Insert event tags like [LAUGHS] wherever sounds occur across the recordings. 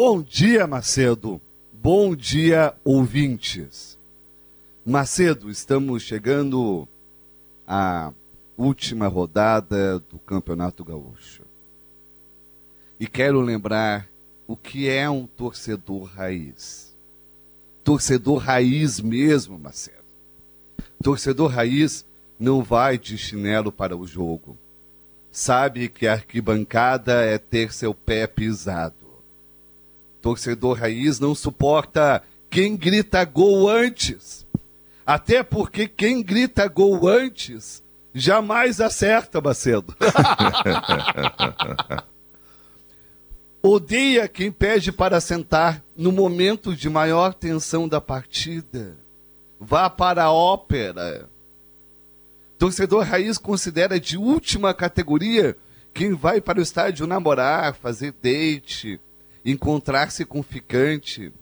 Bom dia, Macedo. Bom dia, ouvintes. Macedo, estamos chegando à última rodada do Campeonato Gaúcho. E quero lembrar o que é um torcedor raiz. Torcedor raiz mesmo, Macedo. Torcedor raiz não vai de chinelo para o jogo. Sabe que a arquibancada é ter seu pé pisado. Torcedor raiz não suporta quem grita gol antes. Até porque quem grita gol antes jamais acerta, Macedo. [LAUGHS] Odeia quem pede para sentar no momento de maior tensão da partida. Vá para a ópera. Torcedor raiz considera de última categoria quem vai para o estádio namorar, fazer date, encontrar-se com ficante.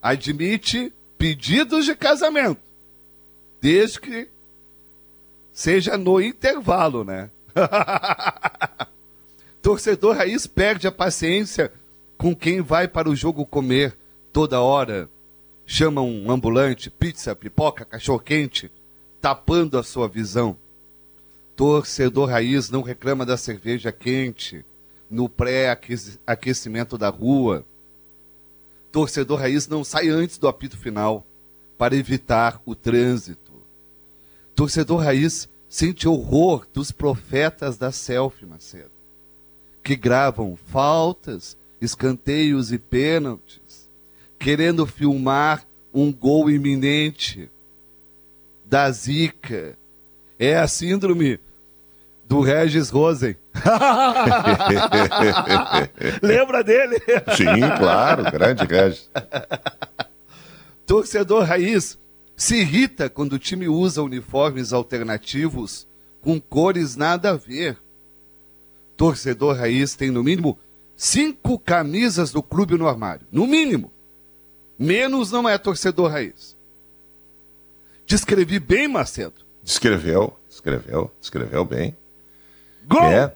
Admite pedidos de casamento, desde que seja no intervalo, né? [LAUGHS] Torcedor raiz perde a paciência com quem vai para o jogo comer toda hora. Chama um ambulante, pizza, pipoca, cachorro-quente, tapando a sua visão. Torcedor raiz não reclama da cerveja quente no pré-aquecimento da rua. Torcedor raiz não sai antes do apito final para evitar o trânsito. Torcedor raiz sente horror dos profetas da selfie, Macedo que gravam faltas, escanteios e pênaltis, querendo filmar um gol iminente da zica. É a síndrome do Regis Rosen. [LAUGHS] Lembra dele? Sim, claro, grande Regis. Torcedor raiz se irrita quando o time usa uniformes alternativos com cores nada a ver torcedor raiz tem no mínimo cinco camisas do clube no armário. No mínimo. Menos não é torcedor raiz. Descrevi bem, Macedo? Descreveu, descreveu, descreveu bem. Gol! É.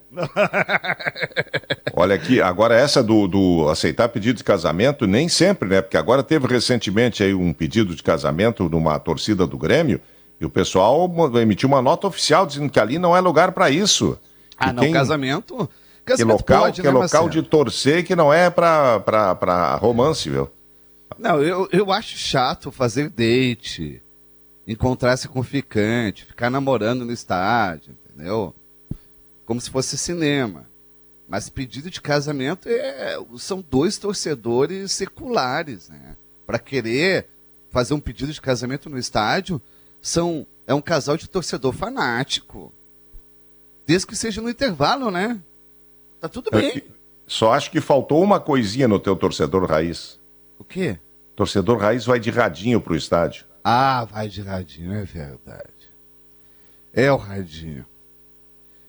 Olha aqui, agora essa do, do, aceitar pedido de casamento, nem sempre, né? Porque agora teve recentemente aí um pedido de casamento numa torcida do Grêmio e o pessoal emitiu uma nota oficial dizendo que ali não é lugar para isso. Ah, não, casamento. casamento que local, pode, que né, local de torcer que não é pra romance, viu? Não, eu, eu acho chato fazer date, encontrar-se com ficante, ficar namorando no estádio, entendeu? Como se fosse cinema. Mas pedido de casamento é, são dois torcedores seculares, né? Para querer fazer um pedido de casamento no estádio, são é um casal de torcedor fanático. Desde que seja no intervalo, né? Tá tudo bem. Só acho que faltou uma coisinha no teu torcedor raiz. O quê? Torcedor raiz vai de radinho pro estádio. Ah, vai de radinho, é verdade. É o radinho.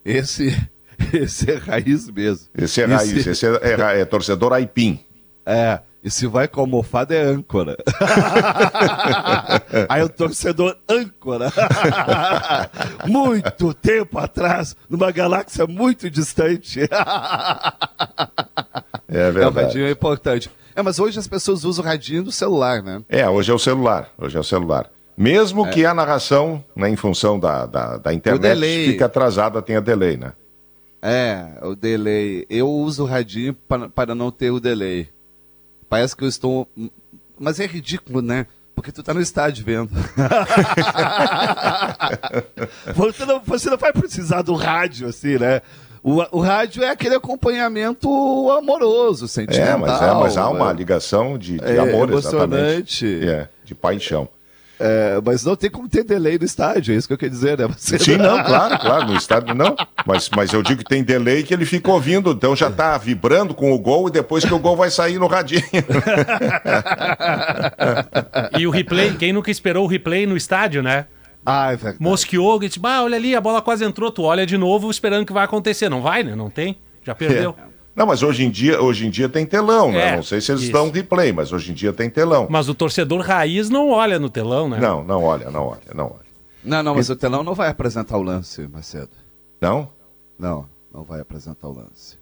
Esse, [LAUGHS] esse é raiz mesmo. Esse é raiz, esse, esse é, é, é torcedor aipim. É. E se vai com almofada é âncora. [LAUGHS] Aí o torcedor âncora. [LAUGHS] muito tempo atrás, numa galáxia muito distante. é verdade. É, o radinho é importante. É, mas hoje as pessoas usam o radinho do celular, né? É, hoje é o celular. Hoje é o celular. Mesmo é. que a narração, né, em função da, da, da internet, fique atrasada, tenha delay, né? É, o delay. Eu uso o radinho para, para não ter o delay. Parece que eu estou. Mas é ridículo, né? Porque tu tá no estádio vendo. [LAUGHS] você, não, você não vai precisar do rádio, assim, né? O, o rádio é aquele acompanhamento amoroso, sentimental. É, mas, é, mas há uma ligação de, de é, amor, emocionante. exatamente. É, de paixão. É, mas não tem como ter delay no estádio, é isso que eu quero dizer, né? Você... Sim, não, [LAUGHS] claro, claro, no estádio não. Mas, mas eu digo que tem delay que ele fica ouvindo, então já está vibrando com o gol e depois que o gol vai sair no radinho. [LAUGHS] e o replay, quem nunca esperou o replay no estádio, né? Ah, é verdade. Mosqueou, tipo, ah, olha ali, a bola quase entrou, tu olha de novo esperando que vai acontecer. Não vai, né? Não tem, já perdeu. É. Não, mas hoje em dia, hoje em dia tem telão, né? É, não sei se eles isso. dão replay, mas hoje em dia tem telão. Mas o torcedor raiz não olha no telão, né? Não, não olha, não olha, não olha. Não, não, mas e... o telão não vai apresentar o lance, Macedo. Não? Não, não vai apresentar o lance.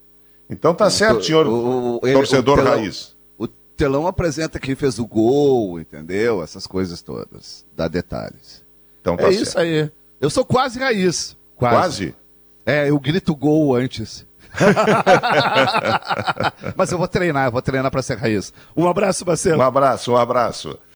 Então tá certo, senhor o, o, torcedor o telão, raiz. telão apresenta quem fez o gol, entendeu? Essas coisas todas. Dá detalhes. Então tá é certo. isso aí. Eu sou quase raiz. Quase. Quase? É, eu grito gol antes. [LAUGHS] Mas eu vou treinar, eu vou treinar pra ser raiz. Um abraço, Marcelo. Um abraço, um abraço.